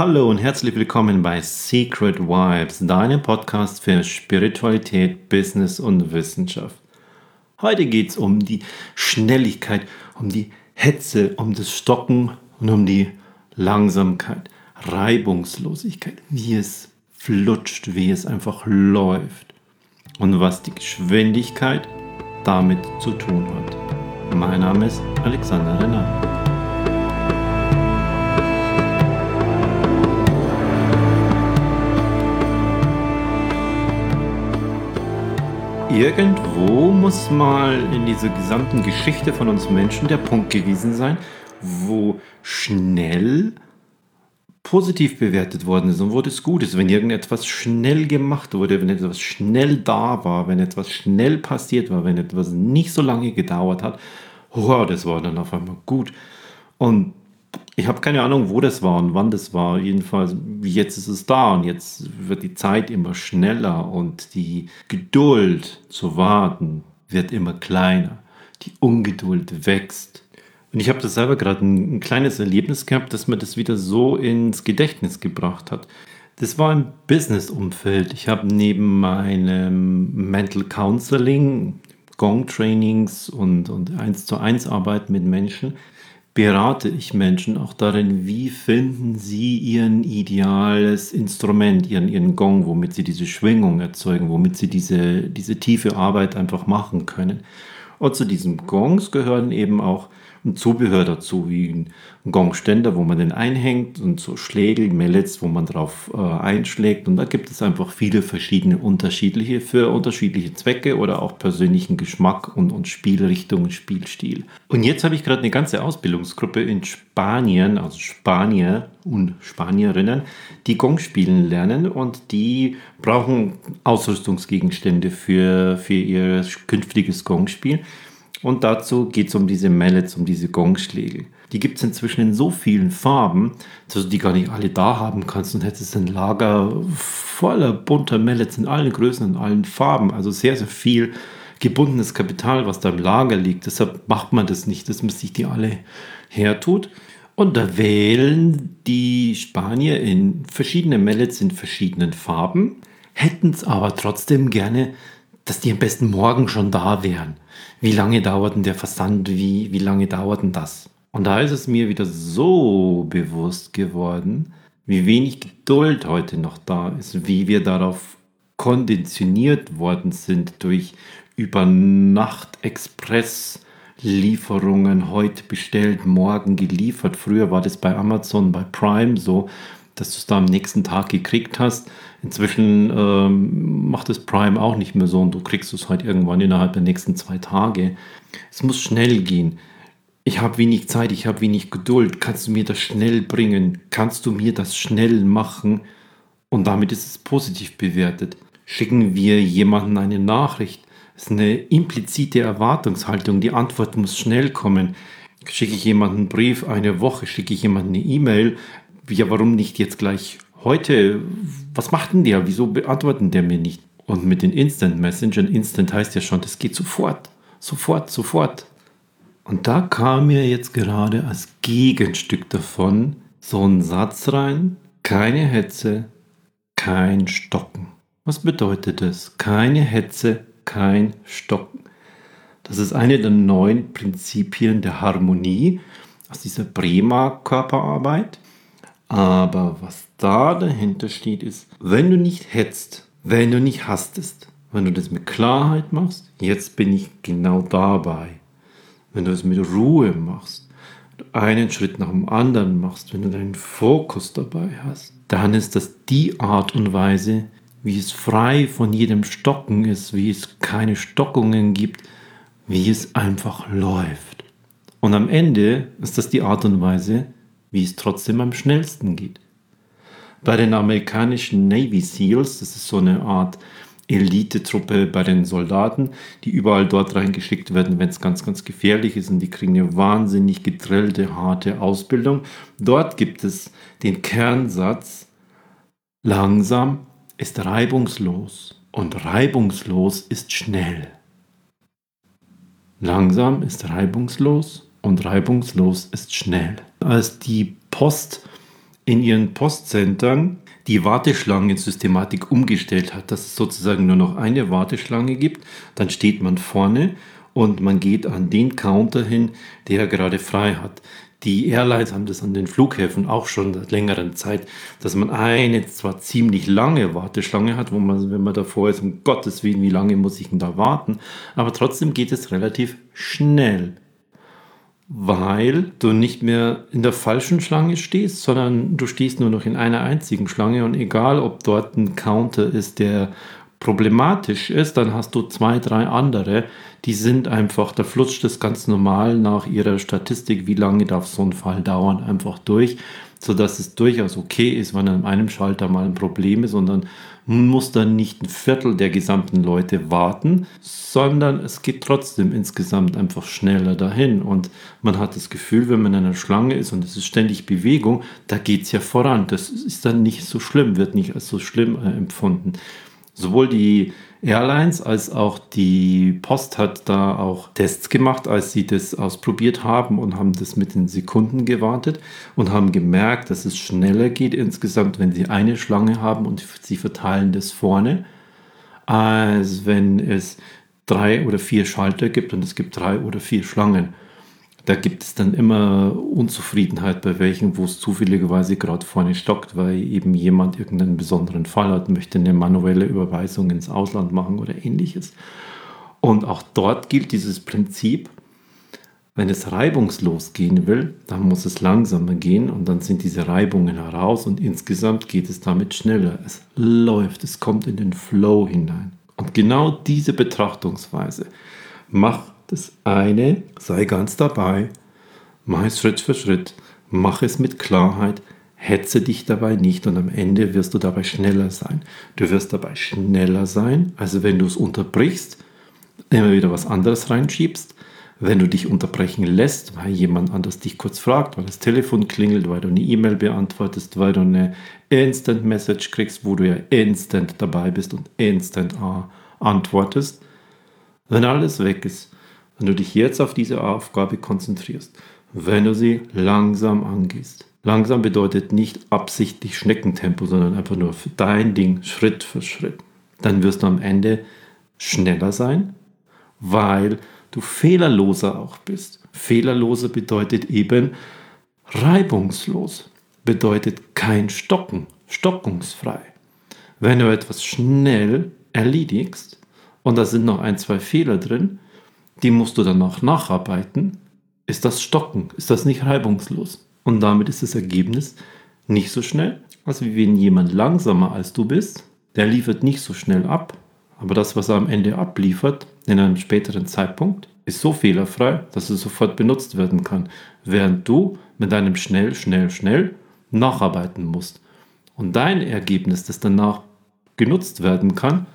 Hallo und herzlich willkommen bei Secret Vibes, deinem Podcast für Spiritualität, Business und Wissenschaft. Heute geht es um die Schnelligkeit, um die Hetze, um das Stocken und um die Langsamkeit, Reibungslosigkeit, wie es flutscht, wie es einfach läuft und was die Geschwindigkeit damit zu tun hat. Mein Name ist Alexander Renner. Irgendwo muss mal in dieser gesamten Geschichte von uns Menschen der Punkt gewesen sein, wo schnell positiv bewertet worden ist und wo das gut ist, wenn irgendetwas schnell gemacht wurde, wenn etwas schnell da war, wenn etwas schnell passiert war, wenn etwas nicht so lange gedauert hat, wow, das war dann auf einmal gut. Und ich habe keine Ahnung, wo das war und wann das war. Jedenfalls, jetzt ist es da und jetzt wird die Zeit immer schneller und die Geduld zu warten wird immer kleiner. Die Ungeduld wächst. Und ich habe das selber gerade ein, ein, kleines Erlebnis gehabt, dass mir das wieder so ins Gedächtnis gebracht hat. Das war im Business-Umfeld. Ich habe neben meinem Mental Counseling, Gong-Trainings und, und 1 zu 1 Arbeit mit Menschen, berate ich Menschen auch darin, wie finden sie ihren ideales Instrument, ihren, ihren Gong, womit sie diese Schwingung erzeugen, womit sie diese, diese tiefe Arbeit einfach machen können. Und zu diesen Gongs gehören eben auch ein Zubehör dazu, wie ein Gongständer, wo man den einhängt und so Schlägel, Mallets, wo man drauf äh, einschlägt. Und da gibt es einfach viele verschiedene unterschiedliche für unterschiedliche Zwecke oder auch persönlichen Geschmack und, und Spielrichtung und Spielstil. Und jetzt habe ich gerade eine ganze Ausbildungsgruppe in Spanien, also Spanier und Spanierinnen, die Gong spielen lernen und die brauchen Ausrüstungsgegenstände für, für ihr künftiges Gongspiel. Und dazu geht es um diese Mallets, um diese Gongschläge. Die gibt es inzwischen in so vielen Farben, dass du die gar nicht alle da haben kannst und hättest ein Lager voller bunter Mallets in allen Größen und allen Farben. Also sehr, sehr viel gebundenes Kapital, was da im Lager liegt. Deshalb macht man das nicht, dass man sich die alle hertut. Und da wählen die Spanier in verschiedene Mallets in verschiedenen Farben, hätten es aber trotzdem gerne dass die am besten morgen schon da wären. Wie lange dauert denn der Versand? Wie, wie lange dauert denn das? Und da ist es mir wieder so bewusst geworden, wie wenig Geduld heute noch da ist, wie wir darauf konditioniert worden sind durch über Nacht Express Lieferungen heute bestellt, morgen geliefert. Früher war das bei Amazon, bei Prime so, dass du es da am nächsten Tag gekriegt hast. Inzwischen ähm, macht es Prime auch nicht mehr so und du kriegst es halt irgendwann innerhalb der nächsten zwei Tage. Es muss schnell gehen. Ich habe wenig Zeit, ich habe wenig Geduld. Kannst du mir das schnell bringen? Kannst du mir das schnell machen? Und damit ist es positiv bewertet. Schicken wir jemanden eine Nachricht. Das ist eine implizite Erwartungshaltung. Die Antwort muss schnell kommen. Schicke ich jemanden einen Brief eine Woche, schicke ich jemanden eine E-Mail. Ja, warum nicht jetzt gleich heute, was macht denn der? Wieso beantworten der mir nicht? Und mit den Instant Messengern, Instant heißt ja schon, das geht sofort, sofort, sofort. Und da kam mir jetzt gerade als Gegenstück davon so ein Satz rein, keine Hetze, kein Stocken. Was bedeutet das? Keine Hetze, kein Stocken. Das ist eine der neuen Prinzipien der Harmonie aus dieser Bremer Körperarbeit. Aber was da dahinter steht, ist, wenn du nicht hetzt, wenn du nicht hastest, wenn du das mit Klarheit machst, jetzt bin ich genau dabei. Wenn du es mit Ruhe machst, einen Schritt nach dem anderen machst, wenn du deinen Fokus dabei hast, dann ist das die Art und Weise, wie es frei von jedem Stocken ist, wie es keine Stockungen gibt, wie es einfach läuft. Und am Ende ist das die Art und Weise, wie es trotzdem am schnellsten geht. Bei den amerikanischen Navy SEALs, das ist so eine Art Elitetruppe bei den Soldaten, die überall dort reingeschickt werden, wenn es ganz, ganz gefährlich ist und die kriegen eine wahnsinnig gedrillte, harte Ausbildung. Dort gibt es den Kernsatz, langsam ist reibungslos und reibungslos ist schnell. Langsam ist reibungslos und reibungslos ist schnell. Als die Post in ihren Postcentern die Warteschlangensystematik umgestellt hat, dass es sozusagen nur noch eine Warteschlange gibt. Dann steht man vorne und man geht an den Counter hin, der gerade frei hat. Die Airlines haben das an den Flughäfen auch schon seit längerer Zeit, dass man eine zwar ziemlich lange Warteschlange hat, wo man, wenn man davor ist, um Gottes Willen, wie lange muss ich denn da warten, aber trotzdem geht es relativ schnell, weil du nicht mehr in der falschen Schlange stehst, sondern du stehst nur noch in einer einzigen Schlange. Und egal, ob dort ein Counter ist, der problematisch ist, dann hast du zwei, drei andere, die sind einfach, da flutscht es ganz normal nach ihrer Statistik, wie lange darf so ein Fall dauern, einfach durch, sodass es durchaus okay ist, wenn an einem Schalter mal ein Problem ist und dann muss dann nicht ein Viertel der gesamten Leute warten, sondern es geht trotzdem insgesamt einfach schneller dahin und man hat das Gefühl, wenn man in einer Schlange ist und es ist ständig Bewegung, da geht es ja voran. Das ist dann nicht so schlimm, wird nicht als so schlimm äh, empfunden. Sowohl die Airlines als auch die Post hat da auch Tests gemacht, als sie das ausprobiert haben und haben das mit den Sekunden gewartet und haben gemerkt, dass es schneller geht insgesamt, wenn sie eine Schlange haben und sie verteilen das vorne, als wenn es drei oder vier Schalter gibt und es gibt drei oder vier Schlangen da gibt es dann immer Unzufriedenheit bei welchen, wo es zufälligerweise gerade vorne stockt, weil eben jemand irgendeinen besonderen Fall hat, möchte eine manuelle Überweisung ins Ausland machen oder ähnliches. Und auch dort gilt dieses Prinzip, wenn es reibungslos gehen will, dann muss es langsamer gehen und dann sind diese Reibungen heraus und insgesamt geht es damit schneller. Es läuft, es kommt in den Flow hinein. Und genau diese Betrachtungsweise macht das eine, sei ganz dabei, mach es Schritt für Schritt, mach es mit Klarheit, hetze dich dabei nicht und am Ende wirst du dabei schneller sein. Du wirst dabei schneller sein, also wenn du es unterbrichst, immer wieder was anderes reinschiebst, wenn du dich unterbrechen lässt, weil jemand anders dich kurz fragt, weil das Telefon klingelt, weil du eine E-Mail beantwortest, weil du eine Instant Message kriegst, wo du ja instant dabei bist und instant antwortest. Wenn alles weg ist, wenn du dich jetzt auf diese Aufgabe konzentrierst, wenn du sie langsam angehst. Langsam bedeutet nicht absichtlich Schneckentempo, sondern einfach nur für dein Ding, Schritt für Schritt. Dann wirst du am Ende schneller sein, weil du fehlerloser auch bist. Fehlerloser bedeutet eben reibungslos, bedeutet kein Stocken, stockungsfrei. Wenn du etwas schnell erledigst und da sind noch ein, zwei Fehler drin, die musst du dann noch nacharbeiten, ist das Stocken, ist das nicht reibungslos. Und damit ist das Ergebnis nicht so schnell, als wenn jemand langsamer als du bist, der liefert nicht so schnell ab, aber das, was er am Ende abliefert, in einem späteren Zeitpunkt, ist so fehlerfrei, dass es sofort benutzt werden kann, während du mit deinem schnell, schnell, schnell nacharbeiten musst. Und dein Ergebnis, das danach genutzt werden kann,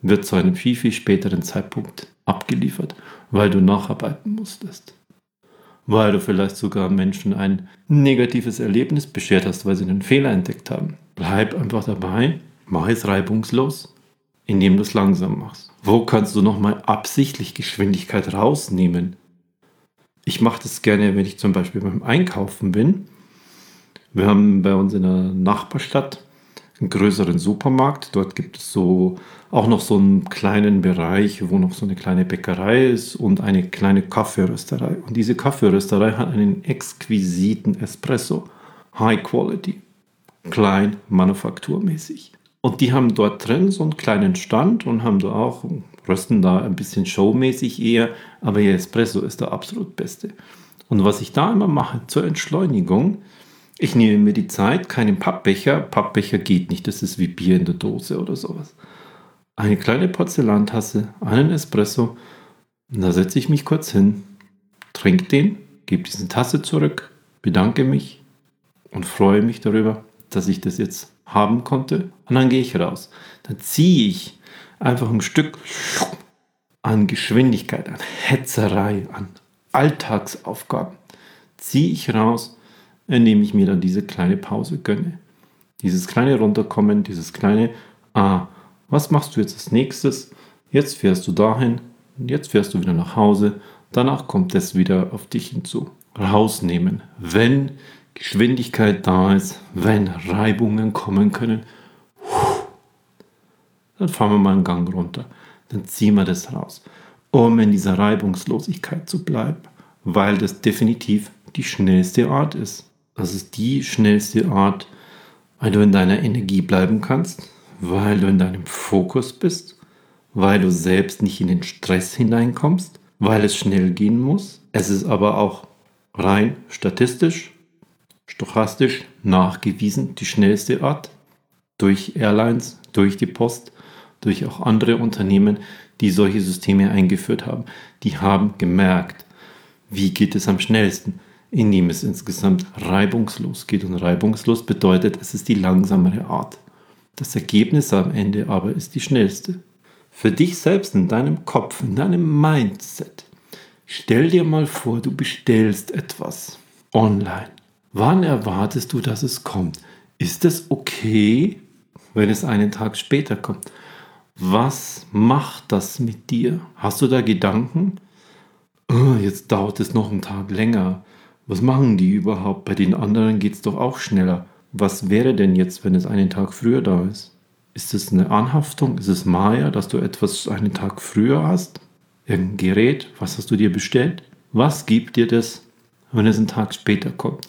wird zu einem viel, viel späteren Zeitpunkt abgeliefert, weil du nacharbeiten musstest. Weil du vielleicht sogar Menschen ein negatives Erlebnis beschert hast, weil sie einen Fehler entdeckt haben. Bleib einfach dabei, mach es reibungslos, indem du es langsam machst. Wo kannst du nochmal absichtlich Geschwindigkeit rausnehmen? Ich mache das gerne, wenn ich zum Beispiel beim Einkaufen bin. Wir haben bei uns in der Nachbarstadt einen größeren Supermarkt. Dort gibt es so auch noch so einen kleinen Bereich, wo noch so eine kleine Bäckerei ist und eine kleine Kaffeerösterei. Und diese Kaffeerösterei hat einen exquisiten Espresso. High Quality. Klein, manufakturmäßig. Und die haben dort drin so einen kleinen Stand und haben da auch, rösten da ein bisschen showmäßig eher, aber ihr Espresso ist der absolut beste. Und was ich da immer mache zur Entschleunigung, ich nehme mir die Zeit, keinen Pappbecher. Pappbecher geht nicht, das ist wie Bier in der Dose oder sowas. Eine kleine Porzellantasse, einen Espresso. Und da setze ich mich kurz hin, trinke den, gebe diese Tasse zurück, bedanke mich und freue mich darüber, dass ich das jetzt haben konnte. Und dann gehe ich raus. Dann ziehe ich einfach ein Stück an Geschwindigkeit, an Hetzerei, an Alltagsaufgaben. Ziehe ich raus indem ich mir dann diese kleine Pause gönne. Dieses kleine Runterkommen, dieses kleine, ah, was machst du jetzt als nächstes? Jetzt fährst du dahin, jetzt fährst du wieder nach Hause, danach kommt es wieder auf dich hinzu. Rausnehmen, wenn Geschwindigkeit da ist, wenn Reibungen kommen können, dann fahren wir mal einen Gang runter. Dann ziehen wir das raus, um in dieser Reibungslosigkeit zu bleiben, weil das definitiv die schnellste Art ist. Das ist die schnellste Art, weil du in deiner Energie bleiben kannst, weil du in deinem Fokus bist, weil du selbst nicht in den Stress hineinkommst, weil es schnell gehen muss. Es ist aber auch rein statistisch, stochastisch nachgewiesen die schnellste Art durch Airlines, durch die Post, durch auch andere Unternehmen, die solche Systeme eingeführt haben. Die haben gemerkt, wie geht es am schnellsten, indem es insgesamt reibungslos geht. Und reibungslos bedeutet, es ist die langsamere Art. Das Ergebnis am Ende aber ist die schnellste. Für dich selbst in deinem Kopf, in deinem Mindset. Stell dir mal vor, du bestellst etwas online. Wann erwartest du, dass es kommt? Ist es okay, wenn es einen Tag später kommt? Was macht das mit dir? Hast du da Gedanken? Oh, jetzt dauert es noch einen Tag länger. Was machen die überhaupt? Bei den anderen geht es doch auch schneller. Was wäre denn jetzt, wenn es einen Tag früher da ist? Ist es eine Anhaftung? Ist es Maya, dass du etwas einen Tag früher hast? Irgendein Gerät? Was hast du dir bestellt? Was gibt dir das, wenn es einen Tag später kommt?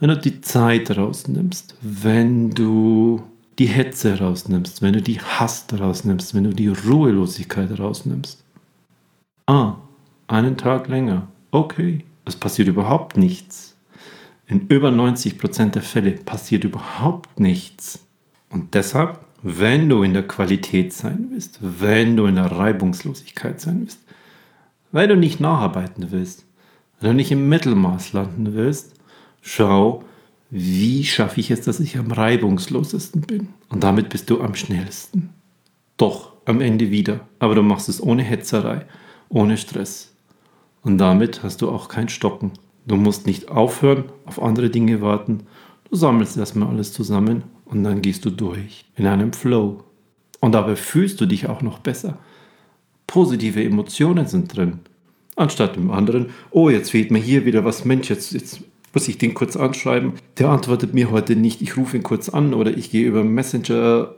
Wenn du die Zeit rausnimmst, wenn du die Hetze rausnimmst, wenn du die Hass rausnimmst, wenn du die Ruhelosigkeit rausnimmst. Ah, einen Tag länger. Okay, es passiert überhaupt nichts. In über 90% der Fälle passiert überhaupt nichts. Und deshalb, wenn du in der Qualität sein willst, wenn du in der Reibungslosigkeit sein willst, wenn du nicht nacharbeiten willst, wenn du nicht im Mittelmaß landen willst, schau, wie schaffe ich es, dass ich am reibungslosesten bin? Und damit bist du am schnellsten. Doch, am Ende wieder. Aber du machst es ohne Hetzerei, ohne Stress. Und damit hast du auch kein Stocken. Du musst nicht aufhören, auf andere Dinge warten. Du sammelst erstmal alles zusammen und dann gehst du durch in einem Flow. Und dabei fühlst du dich auch noch besser. Positive Emotionen sind drin. Anstatt im anderen, oh, jetzt fehlt mir hier wieder was, Mensch, jetzt, jetzt muss ich den kurz anschreiben. Der antwortet mir heute nicht. Ich rufe ihn kurz an oder ich gehe über Messenger.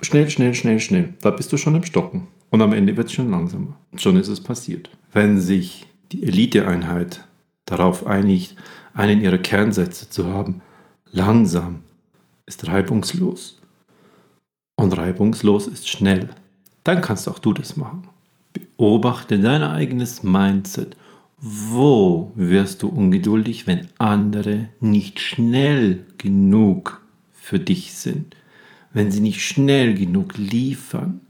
Schnell, schnell, schnell, schnell. Da bist du schon im Stocken. Und am Ende wird es schon langsamer. Und schon ist es passiert. Wenn sich die Eliteeinheit darauf einigt, einen ihrer Kernsätze zu haben, langsam ist reibungslos und reibungslos ist schnell, dann kannst auch du das machen. Beobachte dein eigenes Mindset wo wirst du ungeduldig, wenn andere nicht schnell genug für dich sind? Wenn sie nicht schnell genug liefern?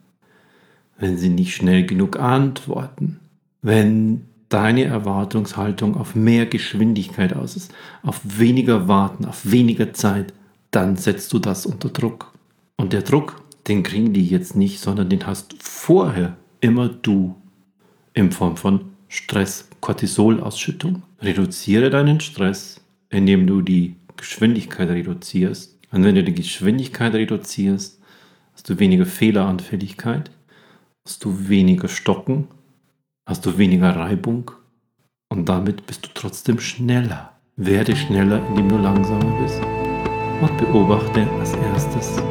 Wenn sie nicht schnell genug antworten? Wenn deine Erwartungshaltung auf mehr Geschwindigkeit aus ist, auf weniger Warten, auf weniger Zeit, dann setzt du das unter Druck. Und der Druck, den kriegen die jetzt nicht, sondern den hast vorher immer du in Form von Stress, Cortisolausschüttung. Reduziere deinen Stress, indem du die Geschwindigkeit reduzierst. Und wenn du die Geschwindigkeit reduzierst, hast du weniger Fehleranfälligkeit, hast du weniger Stocken, hast du weniger Reibung und damit bist du trotzdem schneller. Werde schneller, indem du langsamer bist. Und beobachte als erstes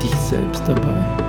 dich selbst dabei.